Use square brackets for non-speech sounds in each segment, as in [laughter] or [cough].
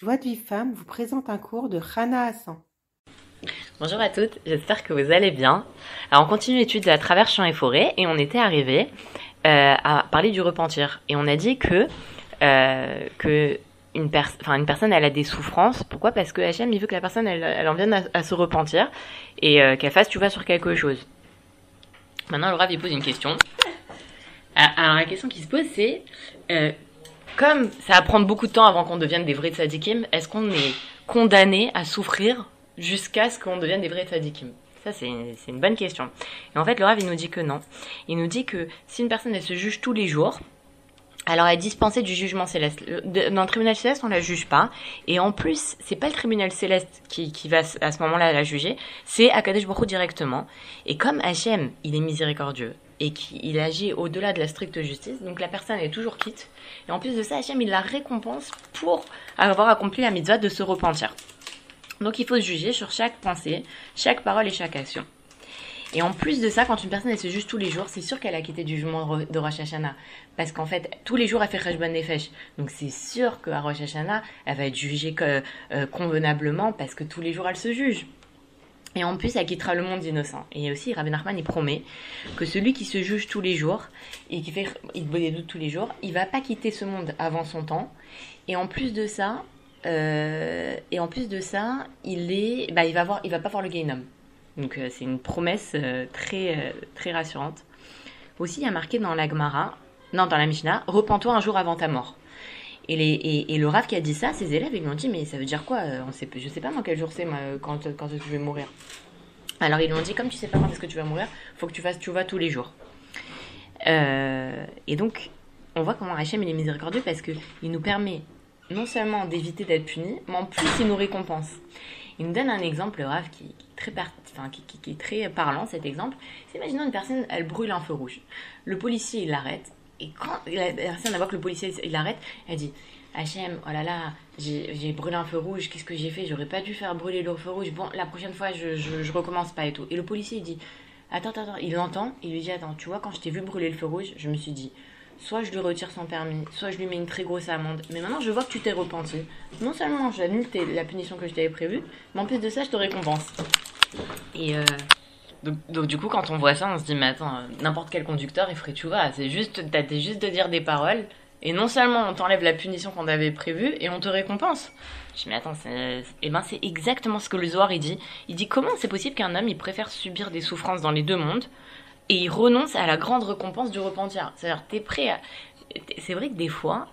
Joie de vie femme vous présente un cours de Rana Hassan. Bonjour à toutes, j'espère que vous allez bien. Alors on continue l'étude à travers champs et forêts et on était arrivé euh, à parler du repentir et on a dit que euh, que une, une personne elle a des souffrances. Pourquoi? Parce que HM il veut que la personne elle, en vienne à, se repentir et euh, qu'elle fasse tu vas sur quelque chose. Maintenant le Rav il pose une question. Alors la question qui se pose c'est comme ça va prendre beaucoup de temps avant qu'on devienne des vrais tzadikim, est-ce qu'on est condamné à souffrir jusqu'à ce qu'on devienne des vrais tzadikim? Ça, c'est une, bonne question. Et en fait, le Rav, il nous dit que non. Il nous dit que si une personne, se juge tous les jours, alors elle est dispensée du jugement céleste. Dans le tribunal céleste, on la juge pas. Et en plus, c'est pas le tribunal céleste qui, va à ce moment-là la juger, c'est Akadosh Baruch directement. Et comme Hachem, il est miséricordieux, et qu'il agit au-delà de la stricte justice. Donc la personne est toujours quitte. Et en plus de ça, Hachem, il la récompense pour avoir accompli la mitzvah de se repentir. Donc il faut se juger sur chaque pensée, chaque parole et chaque action. Et en plus de ça, quand une personne elle se juge tous les jours, c'est sûr qu'elle a quitté du jugement de Rosh Hashanah. Parce qu'en fait, tous les jours, elle fait Cheshbon Nefesh. Donc c'est sûr qu'à Rosh Hashanah, elle va être jugée euh, convenablement parce que tous les jours, elle se juge. Et en plus, elle quittera le monde innocent. Et aussi, Rabbi Nachman, il promet que celui qui se juge tous les jours et qui fait il des doutes tous les jours, il va pas quitter ce monde avant son temps. Et en plus de ça, euh, et en plus de ça, il est, bah, il va voir, il va pas voir le Gainum. Donc euh, c'est une promesse euh, très très rassurante. Aussi, il y a marqué dans la non dans la Mishnah, repens-toi un jour avant ta mort. Et, le Rav qui a dit ça, ses élèves, ils lui ont dit, mais ça veut dire quoi euh, on sait, Je sais pas moi quel jour c'est quand, quand tu vais mourir. Alors ils lui ont dit, comme tu sais pas quand est-ce que tu vas mourir, faut que tu fasses tu vas tous les jours. Euh, et donc, on voit comment Hachem il est miséricordieux parce qu'il nous permet non seulement d'éviter d'être puni, mais en plus il nous récompense. Il nous donne un exemple, le Rav, qui, qui, très enfin, qui, qui, est très parlant, cet exemple. C'est imaginons une personne, elle brûle un feu rouge. Le policier, il l'arrête, et quand la personne voit que le policier il l'arrête, elle dit Hachem, oh là là, j'ai brûlé un feu rouge, qu'est-ce que j'ai fait? J'aurais pas dû faire brûler le feu rouge. Bon, la prochaine fois, je, je, recommence pas et tout. Et le policier, il dit Attends, attends, il l'entend, il lui dit Attends, tu vois, quand je t'ai vu brûler le feu rouge, je me suis dit soit je lui retire son permis, soit je lui mets une très grosse amende. Mais maintenant, je vois que tu t'es repenti. Non seulement j'annule la punition que je t'avais prévue, mais en plus de ça, je te récompense. Et euh, donc, du coup, quand on voit ça, on se dit, mais attends, euh, n'importe quel conducteur, il ferait tu vois, c'est juste, t'as juste de dire des paroles, et non seulement on t'enlève la punition qu'on avait prévue, et on te récompense. Je dis, mais attends, c'est, eh ben, exactement ce que le Zohar, il dit. Il dit, comment c'est possible qu'un homme, il préfère subir des souffrances dans les deux mondes, et il renonce à la grande récompense du repentir? C'est-à-dire, t'es prêt à... C'est vrai que des fois,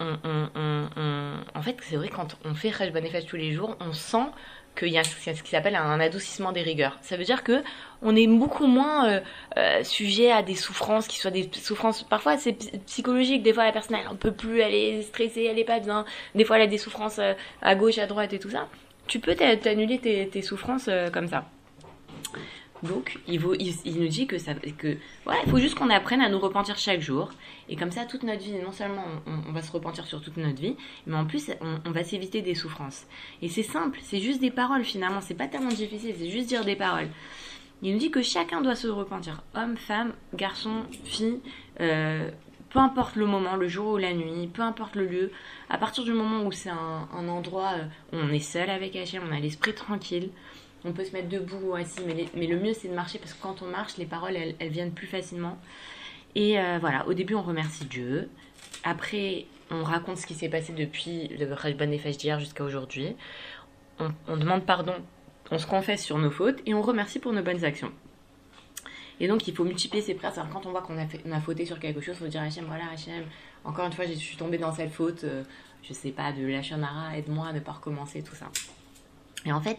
en fait, c'est vrai quand on fait Rejban tous les jours, on sent qu'il y a ce qui s'appelle un adoucissement des rigueurs. Ça veut dire que on est beaucoup moins euh, euh, sujet à des souffrances qui soient des souffrances. Parfois c'est psychologique. Des fois la personne elle en peut plus, elle est stressée, elle est pas bien. Des fois elle a des souffrances euh, à gauche, à droite et tout ça. Tu peux t'annuler tes, tes, souffrances comme ça. Donc, il, nous dit que ça, que voilà, il faut juste qu'on apprenne à nous repentir chaque jour. Et comme ça, toute notre vie, non seulement on, va se repentir sur toute notre vie, mais en plus, on, va s'éviter des souffrances. Et c'est simple, c'est juste des paroles finalement. C'est pas tellement difficile, c'est juste dire des paroles. Il nous dit que chacun doit se repentir. Homme, femme, garçon, fille, euh, peu importe le moment, le jour ou la nuit, peu importe le lieu, à partir du moment où c'est un, endroit où on est seul avec Hachem, on a l'esprit tranquille, on peut se mettre debout ou assis, mais, le mieux c'est de marcher parce que quand on marche, les paroles elles, viennent plus facilement. Et euh, voilà, au début on remercie Dieu. Après, on raconte ce qui s'est passé depuis le Rajban Nefesh d'hier jusqu'à aujourd'hui. On, demande pardon, on se confesse sur nos fautes et on remercie pour nos bonnes actions. Et donc il faut multiplier ses prières. quand on voit qu'on a, fait, fauté sur quelque chose, il faut dire Hachem, voilà Hachem, encore une fois je suis tombée dans cette faute, euh, je sais pas, de la chanara, aide-moi à ne pas recommencer, tout ça. Et en fait,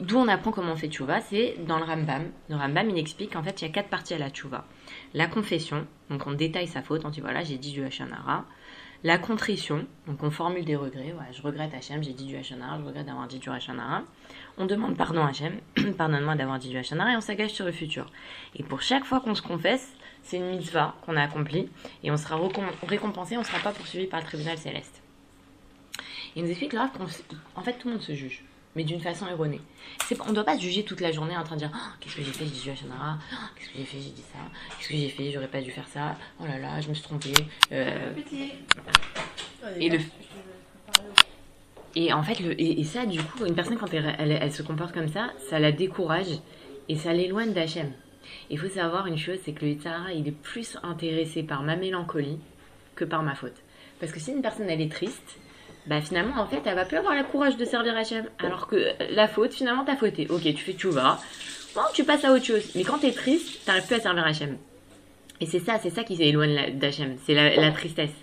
D'où on apprend comment on fait tchouva, c'est dans le Rambam. Le Rambam, il explique qu'en fait, il y a quatre parties à la tchouva. La confession, donc on détaille sa faute, on dit voilà, j'ai dit du Hachanara. La contrition, donc on formule des regrets, voilà, je regrette Hachem, j'ai dit du Hachanara, je regrette d'avoir dit du Hachanara. On demande pardon Hachem, [clears throat] pardonne-moi d'avoir dit du Hachanara, et on s'engage sur le futur. Et pour chaque fois qu'on se confesse, c'est une mitzvah qu'on a accomplie, et on sera récompensé, on ne sera pas poursuivi par le tribunal céleste. Il nous explique là qu'en fait tout le monde se juge mais d'une façon erronée. on ne doit pas juger toute la journée en train de dire oh, Qu'est-ce que j'ai fait J'ai dit à. Oh, qu'est-ce que j'ai fait J'ai dit ça. Qu'est-ce que j'ai fait J'aurais pas dû faire ça. Oh là là, je me suis trompée. Euh... Et en fait, et, ça, du coup, une personne, quand elle se comporte comme ça, ça la décourage et ça l'éloigne d'Hachem. Il faut savoir une chose, c'est que le Yitzhara, il est plus intéressé par ma mélancolie que par ma faute. Parce que si une personne, elle est triste, bah finalement, en fait, elle va plus avoir le courage de servir Hachem. Alors que la faute, finalement, t'as fauté. Ok, tu fais tchouva. Bon, tu passes à autre chose. Mais quand t'es triste, t'arrives plus à servir Hachem. Et c'est ça, c'est ça qui s'éloigne d'Hachem. C'est la, la, tristesse.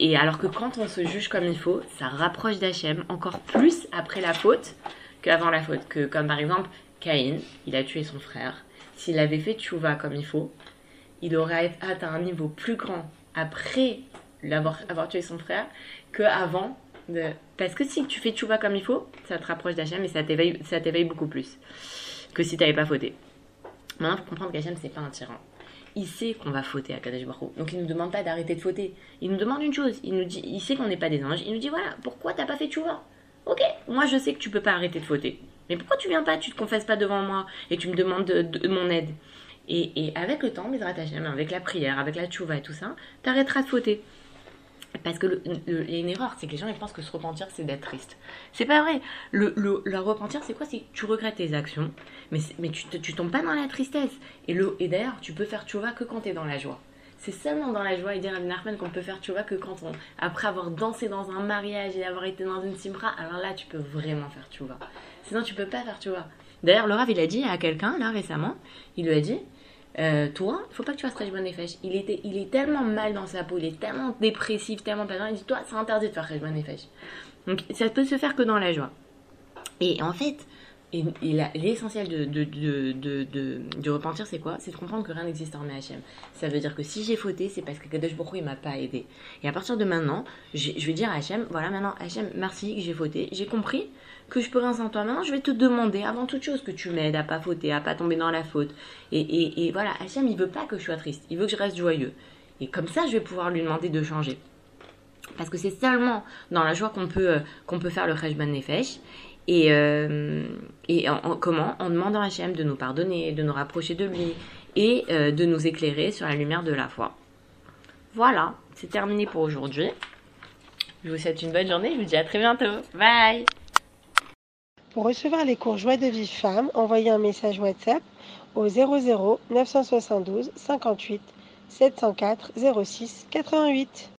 Et, alors que quand on se juge comme il faut, ça rapproche d'Hachem encore plus après la faute qu'avant la faute. Que, comme par exemple, Caïn, il a tué son frère. S'il avait fait tchouva comme il faut, il aurait atteint un niveau plus grand après l'avoir avoir tué son frère que avant de... parce que si tu fais tchouva comme il faut ça te rapproche d'Hachem et ça t'éveille ça t'éveille beaucoup plus que si t'avais pas fauté. Maintenant faut comprendre qu'Hachem c'est pas un tyran. Il sait qu'on va fauter à Kadesh Baruch donc il nous demande pas d'arrêter de fauter. Il nous demande une chose. Il nous dit il sait qu'on n'est pas des anges. Il nous dit voilà pourquoi t'as pas fait tchouva? Ok moi je sais que tu peux pas arrêter de fauter. Mais pourquoi tu viens pas tu te confesses pas devant moi et tu me demandes de, mon aide? Et, et, avec le temps, Bezrat Hashem, avec la prière, avec la tchouva et tout ça, t'arrêteras de fauter. Parce que y a une erreur, c'est que les gens ils pensent que se repentir c'est d'être triste. C'est pas vrai. Le, le, le repentir c'est quoi? C'est tu regrettes tes actions, mais, mais tu, tu tombes pas dans la tristesse. Et, et d'ailleurs, tu peux faire tchouva que quand t'es dans la joie. C'est seulement dans la joie et dire à Nachman qu'on peut faire tchouva que quand on, après avoir dansé dans un mariage et avoir été dans une simra, alors là tu peux vraiment faire tchouva. Sinon tu peux pas faire tchouva. D'ailleurs, le Rav, il a dit à quelqu'un, là, récemment, il lui a dit, euh, toi, faut pas que tu fasses Rejban Nefesh. Il, était, il est tellement mal dans sa peau, il est tellement dépressif, tellement pesant. Il dit, toi, c'est interdit de faire Rejban Nefesh. Donc, ça peut se faire que dans la joie. Et en fait, l'essentiel de, de, de, de, repentir, c'est quoi? C'est de comprendre que rien n'existe en Hachem. Ça veut dire que si j'ai fauté, c'est parce que Kadosh Baruch il m'a pas aidé. Et à partir de maintenant, je vais dire à Hachem, voilà, maintenant, Hachem, merci que j'ai fauté. J'ai compris que je peux rien sans toi. Maintenant, je vais te demander, avant toute chose, que tu m'aides à pas fauter, à pas tomber dans la faute. Et, et, et voilà, Hachem, il veut pas que je sois triste. Il veut que je reste joyeux. Et comme ça, je vais pouvoir lui demander de changer. Parce que c'est seulement dans la joie qu'on peut, euh, qu'on peut faire le Cheshban Nefesh. Et, euh, et en, en, comment En demandant à Hachem de nous pardonner, de nous rapprocher de lui et euh, de nous éclairer sur la lumière de la foi. Voilà, c'est terminé pour aujourd'hui. Je vous souhaite une bonne journée, je vous dis à très bientôt. Bye Pour recevoir les cours Joie de vie femme, envoyez un message WhatsApp au 00 972 58 704 06 88.